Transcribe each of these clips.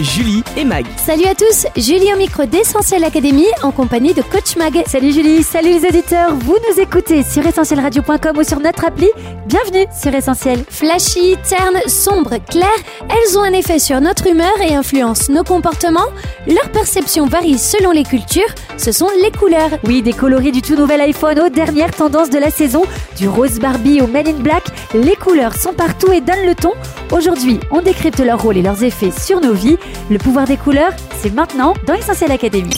Julie et Mag. Salut à tous, Julie au micro d'Essentiel Academy en compagnie de Coach Mag. Salut Julie, salut les auditeurs, vous nous écoutez sur essentielradio.com ou sur notre appli. Bienvenue sur Essentiel. Flashy, terne, sombre, clair, elles ont un effet sur notre humeur et influencent nos comportements. Leur perception varie selon les cultures, ce sont les couleurs. Oui, des coloris du tout nouvel iPhone aux dernières tendances de la saison, du rose Barbie au Men in Black, les couleurs sont partout et donnent le ton. Aujourd'hui, on décrypte leur rôle et leurs effets sur nos vies. Le pouvoir des couleurs, c'est maintenant dans Essentiel Academy.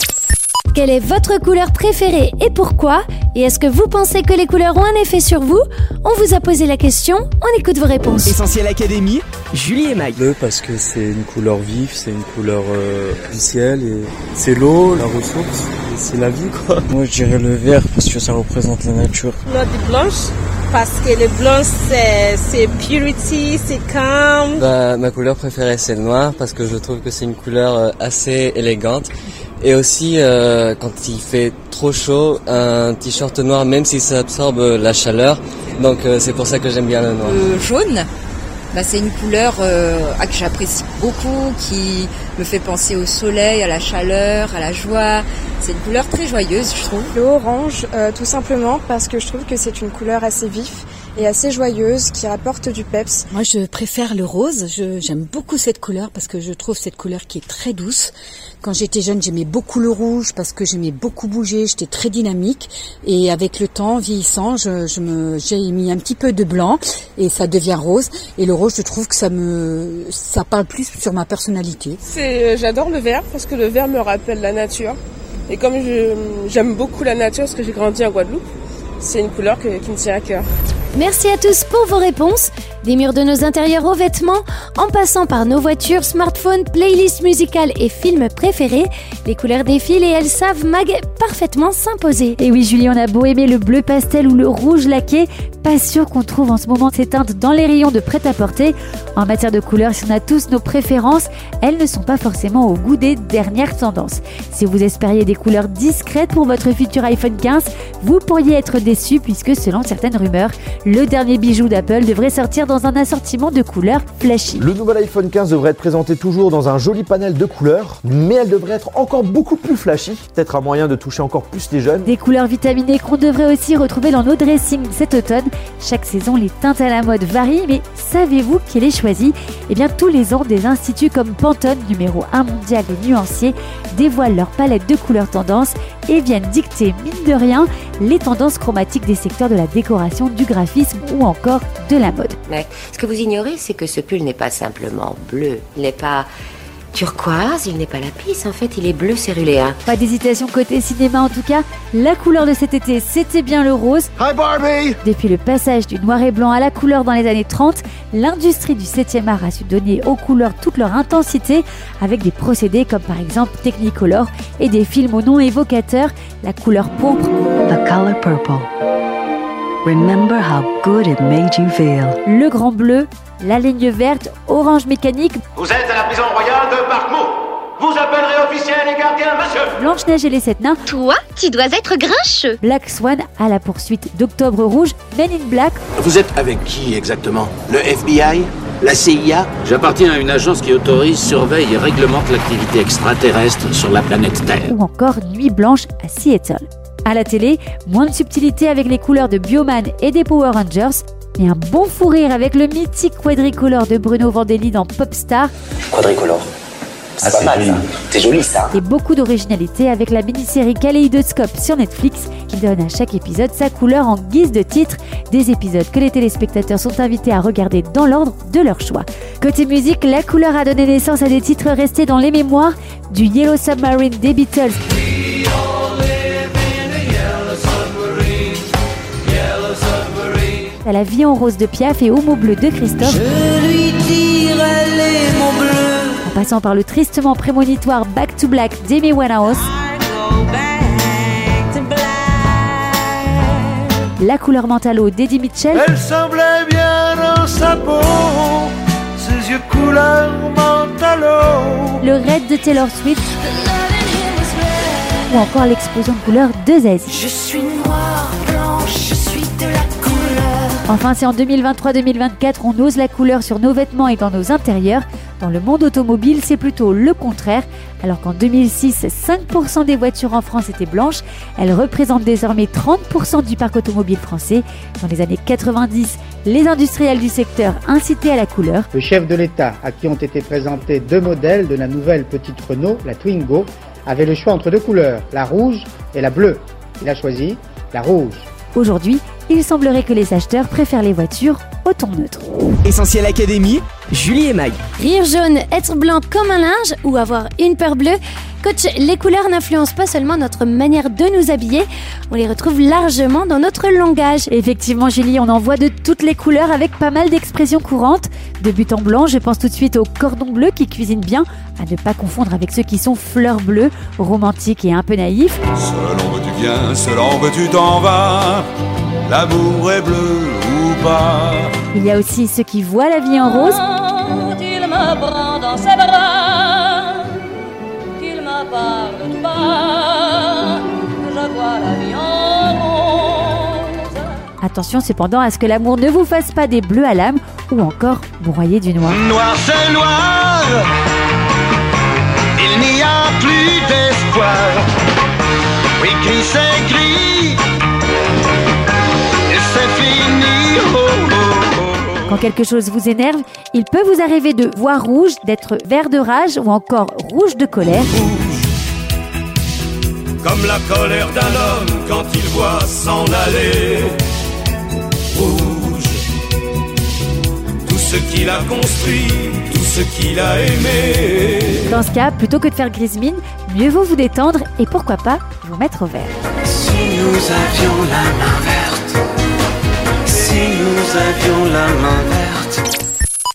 Quelle est votre couleur préférée et pourquoi? Et est-ce que vous pensez que les couleurs ont un effet sur vous? On vous a posé la question, on écoute vos réponses. Essentiel Académie. Julie et Mag. Bleu parce que c'est une couleur vive, c'est une couleur euh, du ciel et c'est l'eau, la ressource, et c'est la vie quoi. Moi je dirais le vert parce que ça représente la nature. Du blanche parce que le blanc c'est c'est purity, c'est calm. Bah, ma couleur préférée c'est le noir parce que je trouve que c'est une couleur euh, assez élégante et aussi euh, quand il fait trop chaud un t-shirt noir même si ça absorbe la chaleur donc euh, c'est pour ça que j'aime bien le noir. Le jaune, bah, c'est une couleur euh, ah, que j'apprécie beaucoup, qui me fait penser au soleil, à la chaleur, à la joie. C'est une couleur très joyeuse, je trouve. Le orange, euh, tout simplement parce que je trouve que c'est une couleur assez vif et assez joyeuse qui apporte du peps. Moi, je préfère le rose. Je- J'aime beaucoup cette couleur parce que je trouve cette couleur qui est très douce. Quand j'étais jeune, j'aimais beaucoup le rouge parce que j'aimais beaucoup bouger. J'étais très dynamique. Et avec le temps, vieillissant, je, je me, j'ai mis un petit peu de blanc et ça devient rose. Et le rose, je trouve que ça me, ça parle plus sur ma personnalité. C'est euh, j'adore le vert parce que le vert me rappelle la nature. Et comme je- j'aime beaucoup la nature parce que j'ai grandi en Guadeloupe, c'est une couleur qui me tient à cœur. Merci à tous pour vos réponses. Des murs de nos intérieurs aux vêtements, en passant par nos voitures, smartphones, playlists musicales et films préférés, les couleurs défilent et elles savent Mag parfaitement s'imposer. Et oui Julie, on a beau aimer le bleu pastel ou le rouge laqué, pas sûr qu'on trouve en ce moment ces teintes dans les rayons de prêt-à-porter. En matière de couleurs, si on a tous nos préférences, elles ne sont pas forcément au goût des dernières tendances. Si vous espériez des couleurs discrètes pour votre futur iPhone 15, vous pourriez être déçu puisque selon certaines rumeurs, le dernier bijou d'Apple devrait sortir dans un assortiment de couleurs flashy. Le nouvel iPhone 15 devrait être présenté toujours dans un joli panel de couleurs, mais elle devrait être encore beaucoup plus flashy, peut-être un moyen de toucher encore plus les jeunes. Des couleurs vitaminées qu'on devrait aussi retrouver dans nos dressings cet automne. Chaque saison, les teintes à la mode varient, mais savez-vous qui les choisit Eh bien, tous les ans, des instituts comme Pantone, numéro 1 mondial et nuancier, dévoilent leur palette de couleurs tendances et viennent dicter, mine de rien, les tendances chromatiques des secteurs de la décoration, du graphisme ou encore de la mode. Mais ce que vous ignorez, c'est que ce pull n'est pas simplement bleu. Il n'est pas turquoise, il n'est pas lapis. En fait, il est bleu céruléen. Pas d'hésitation côté cinéma en tout cas, la couleur de cet été c'était bien le rose. Hi Barbie Depuis le passage du noir et blanc à la couleur dans les années 30, l'industrie du 7e art a su donner aux couleurs toute leur intensité avec des procédés comme par exemple Technicolor et des films au nom évocateur, la couleur pourpre, The color purple. Remember how good it made you feel. le grand bleu, la ligne verte, orange mécanique, Vous êtes à la prison royale de Parkmouth. Vous appellerez officiel et gardien, monsieur. Blanche-Neige et les sept nains, Toi, tu dois être grincheux. Black Swan à la poursuite d'Octobre Rouge, Men in Black Vous êtes avec qui exactement? Le FBI La CIA J'appartiens à une agence qui autorise, surveille et réglemente l'activité extraterrestre sur la planète Terre. ou encore Nuit Blanche à Seattle. À la télé, moins de subtilité avec les couleurs de Bioman et des Power Rangers, mais un bon fou rire avec le mythique quadricolore de Bruno Vandelli dans Popstar Quadricolore. C'est pas mal. C'est joli, ça. et beaucoup d'originalité avec la mini-série Kaléidoscope sur Netflix qui donne à chaque épisode sa couleur en guise de titre, des épisodes que les téléspectateurs sont invités à regarder dans l'ordre de leur choix. Côté musique, la couleur a donné naissance à des titres restés dans les mémoires du Yellow Submarine des Beatles à la vie en rose de Piaf et Homo bleu de Christophe. En passant par le tristement prémonitoire Back to Black d'Amy Winehouse. La couleur mentalo d'Eddie Mitchell. Elle semblait bien dans sa peau, ses yeux couleur mentalo. Le raid de Taylor Swift. Ou encore l'explosion de couleurs de Zazie. Je suis Enfin, si en 2023-2024 on ose la couleur sur nos vêtements et dans nos intérieurs, dans le monde automobile c'est plutôt le contraire. Alors qu'en 2006, 5% des voitures en France étaient blanches, elles représentent désormais 30% du parc automobile français. Dans les années 90, les industriels du secteur incitaient à la couleur. Le chef de l'État, à qui ont été présentés deux modèles de la nouvelle petite Renault, la Twingo, avait le choix entre deux couleurs, la rouge et la bleue. Il a choisi la rouge. Aujourd'hui, il semblerait que les acheteurs préfèrent les voitures au ton neutre. Essentiel Académie, Julie et Mag. Rire jaune, être blanc comme un linge ou avoir une peur bleue Coach, les couleurs n'influencent pas seulement notre manière de nous habiller, on les retrouve largement dans notre langage. Effectivement, Julie, on en voit de toutes les couleurs avec pas mal d'expressions courantes. De but en blanc, je pense tout de suite au cordon bleu qui cuisine bien, à ne pas confondre avec ceux qui sont fleurs bleues, romantiques et un peu naïfs. Selon que tu viens, selon que tu t'en vas, l'amour est bleu ou pas. Il y a aussi ceux qui voient la vie en rose. Il me prend dans ses bras, qu'il me parle tout bas, je vois la vie en rose. Attention cependant à ce que l'amour ne vous fasse pas des bleus à l'âme ou encore broyer du noir. Noir c'est noir, il n'y a plus d'espoir. Oui, gris c'est gris, quelque chose vous énerve, il peut vous arriver de voir rouge, d'être vert de rage ou encore rouge de colère. Comme la colère d'un homme quand il voit s'en aller. Rouge, tout ce qu'il a construit, tout ce qu'il a aimé. Dans ce cas, plutôt que de faire grise mine, mieux vaut vous détendre et pourquoi pas vous mettre au vert. Si nous avions la main verte, si nous avions la main verte.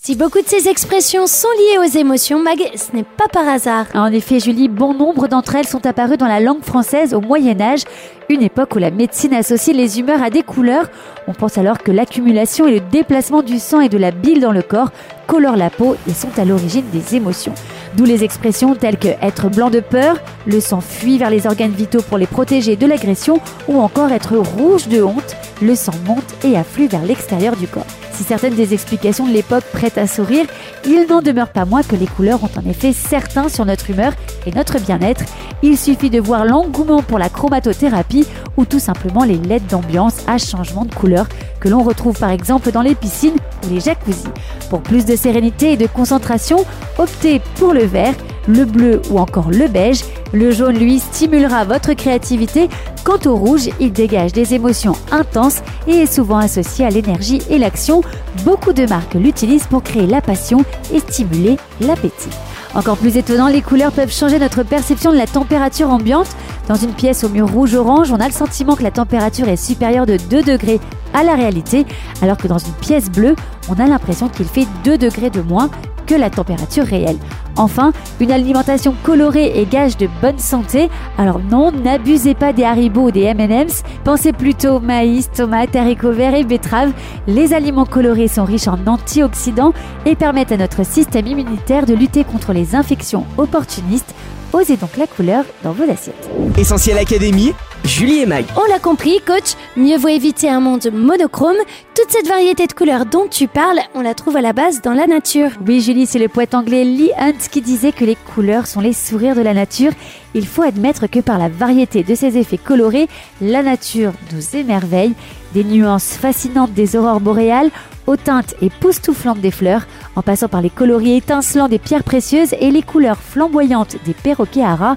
Si beaucoup de ces expressions sont liées aux émotions, Mag, ce n'est pas par hasard. En effet, Julie, bon nombre d'entre elles sont apparues dans la langue française au Moyen Âge, une époque où la médecine associe les humeurs à des couleurs. On pense alors que l'accumulation et le déplacement du sang et de la bile dans le corps colorent la peau et sont à l'origine des émotions. D'où les expressions telles que être blanc de peur, le sang fuit vers les organes vitaux pour les protéger de l'agression, ou encore être rouge de honte, le sang monte et afflue vers l'extérieur du corps. Si certaines des explications de l'époque prêtent à sourire, il n'en demeure pas moins que les couleurs ont un effet certain sur notre humeur et notre bien-être. Il suffit de voir l'engouement pour la chromatothérapie ou tout simplement les LED d'ambiance à changement de couleur que l'on retrouve par exemple dans les piscines les jacuzzis. Pour plus de sérénité et de concentration, optez pour le vert, le bleu ou encore le beige. Le jaune, lui, stimulera votre créativité. Quant au rouge, il dégage des émotions intenses et est souvent associé à l'énergie et l'action. Beaucoup de marques l'utilisent pour créer la passion et stimuler l'appétit. Encore plus étonnant, les couleurs peuvent changer notre perception de la température ambiante. Dans une pièce au mur rouge-orange, on a le sentiment que la température est supérieure de 2 degrés à la réalité, alors que dans une pièce bleue, on a l'impression qu'il fait 2 degrés de moins que la température réelle. Enfin, une alimentation colorée est gage de bonne santé. Alors non, n'abusez pas des haribots ou des M&M's. Pensez plutôt maïs, tomates, haricots verts et betteraves. Les aliments colorés sont riches en antioxydants et permettent à notre système immunitaire de lutter contre les infections opportunistes. Osez donc la couleur dans vos assiettes. Essentiel Académie, Julie et Mag. On l'a compris, coach, mieux vaut éviter un monde monochrome. Toute cette variété de couleurs dont tu parles, on la trouve à la base dans la nature. Oui, Julie, c'est le poète anglais Lee Hunt qui disait que les couleurs sont les sourires de la nature. Il faut admettre que par la variété de ses effets colorés, la nature nous émerveille. Des nuances fascinantes des aurores boréales aux teintes époustouflantes des fleurs, en passant par les coloris étincelants des pierres précieuses et les couleurs flamboyantes des perroquets à rats,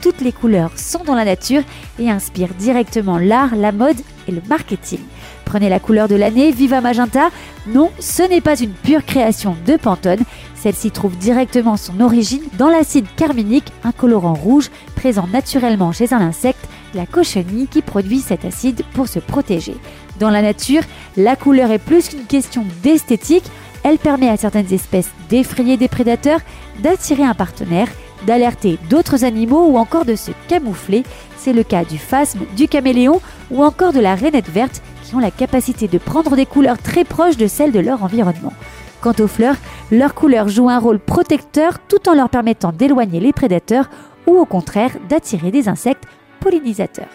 toutes les couleurs sont dans la nature et inspirent directement l'art, la mode et le marketing. Prenez la couleur de l'année, Viva Magenta. Non, ce n'est pas une pure création de Pantone. Celle-ci trouve directement son origine dans l'acide carminique, un colorant rouge présent naturellement chez un insecte, la cochenille, qui produit cet acide pour se protéger. Dans la nature, la couleur est plus qu'une question d'esthétique. Elle permet à certaines espèces d'effrayer des prédateurs, d'attirer un partenaire, d'alerter d'autres animaux ou encore de se camoufler. C'est le cas du phasme, du caméléon ou encore de la rainette verte qui ont la capacité de prendre des couleurs très proches de celles de leur environnement. Quant aux fleurs, leur couleur joue un rôle protecteur tout en leur permettant d'éloigner les prédateurs ou au contraire d'attirer des insectes pollinisateurs.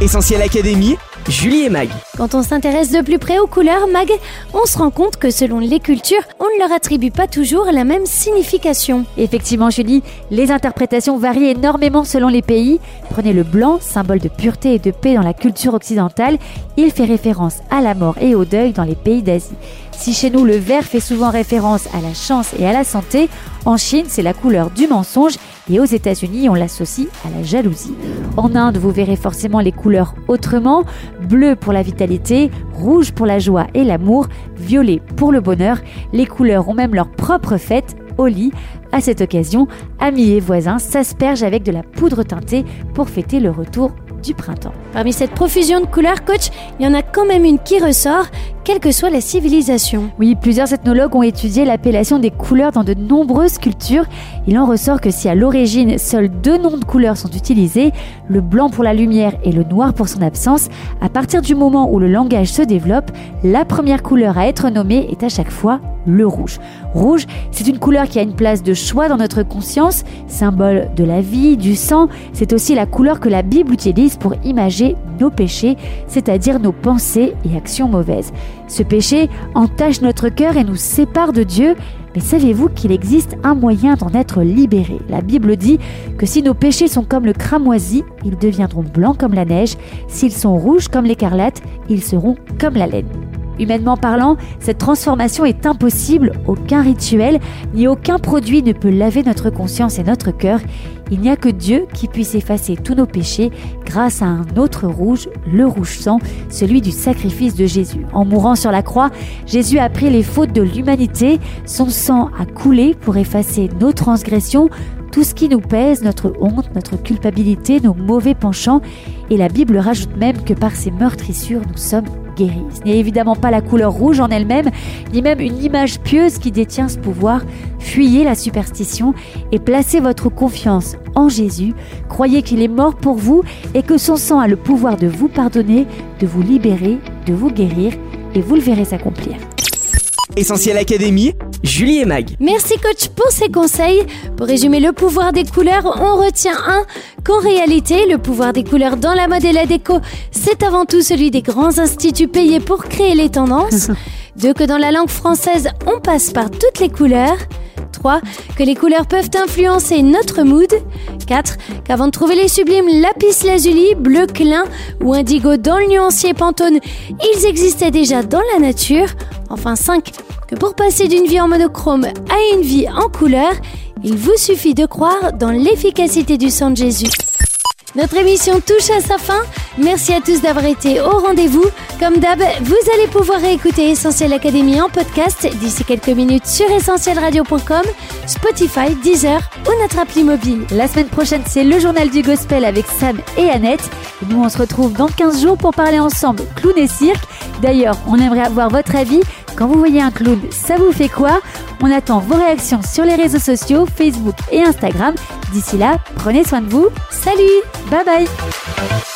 Essentiel Académie, Julie et Mag. Quand on s'intéresse de plus près aux couleurs, Mag, on se rend compte que selon les cultures, on ne leur attribue pas toujours la même signification. Effectivement, Julie, les interprétations varient énormément selon les pays. Prenez le blanc, symbole de pureté et de paix dans la culture occidentale. Il fait référence à la mort et au deuil dans les pays d'Asie. Si chez nous le vert fait souvent référence à la chance et à la santé, en Chine c'est la couleur du mensonge et aux États-Unis on l'associe à la jalousie. En Inde vous verrez forcément les couleurs autrement, bleu pour la vitalité, rouge pour la joie et l'amour, violet pour le bonheur. Les couleurs ont même leur propre fête, Holi. À cette occasion, amis et voisins s'aspergent avec de la poudre teintée pour fêter le retour du printemps. Parmi cette profusion de couleurs, coach, il y en a quand même une qui ressort, quelle que soit la civilisation. Oui, plusieurs ethnologues ont étudié l'appellation des couleurs dans de nombreuses cultures. Il en ressort que si à l'origine seuls deux noms de couleurs sont utilisés, le blanc pour la lumière et le noir pour son absence, à partir du moment où le langage se développe, la première couleur à être nommée est à chaque fois le rouge. Rouge, c'est une couleur qui a une place de choix dans notre conscience, symbole de la vie, du sang. C'est aussi la couleur que la Bible utilise pour imager nos péchés, c'est-à-dire nos pensées et actions mauvaises. Ce péché entache notre cœur et nous sépare de Dieu. Mais savez-vous qu'il existe un moyen d'en être libéré? La Bible dit que si nos péchés sont comme le cramoisi, ils deviendront blancs comme la neige. S'ils sont rouges comme l'écarlate, ils seront comme la laine. Humainement parlant, cette transformation est impossible. Aucun rituel ni aucun produit ne peut laver notre conscience et notre cœur. Il n'y a que Dieu qui puisse effacer tous nos péchés grâce à un autre rouge, le rouge sang, celui du sacrifice de Jésus. En mourant sur la croix, Jésus a pris les fautes de l'humanité. Son sang a coulé pour effacer nos transgressions, tout ce qui nous pèse, notre honte, notre culpabilité, nos mauvais penchants. Et la Bible rajoute même que par ces meurtrissures, nous sommes guéris. Ce n'est évidemment pas la couleur rouge en elle-même, ni même une image pieuse qui détient ce pouvoir. Fuyez la superstition et placez votre confiance en Jésus. Croyez qu'il est mort pour vous et que son sang a le pouvoir de vous pardonner, de vous libérer, de vous guérir, et vous le verrez s'accomplir. Essentiel Académie, Julie et Mag. Merci coach pour ces conseils. Pour résumer le pouvoir des couleurs, on retient un qu'en réalité, le pouvoir des couleurs dans la mode et la déco, c'est avant tout celui des grands instituts payés pour créer les tendances. Deux, que dans la langue française, on passe par toutes les couleurs. 3. Que les couleurs peuvent influencer notre mood. 4. Qu'avant de trouver les sublimes lapis lazuli, bleu clin ou indigo dans le nuancier Pantone, ils existaient déjà dans la nature. Enfin 5. Que pour passer d'une vie en monochrome à une vie en couleur, il vous suffit de croire dans l'efficacité du sang de Jésus. Notre émission touche à sa fin. Merci à tous d'avoir été au rendez-vous. Comme d'hab, vous allez pouvoir réécouter Essentiel Académie en podcast d'ici quelques minutes sur essentielradio.com, Spotify, Deezer ou notre appli mobile. La semaine prochaine, c'est le journal du gospel avec Sam et Annette. Et nous, on se retrouve dans 15 jours pour parler ensemble clown et cirque. D'ailleurs, on aimerait avoir votre avis. Quand vous voyez un clown, ça vous fait quoi? On attend vos réactions sur les réseaux sociaux, Facebook et Instagram. D'ici là, prenez soin de vous. Salut Bye bye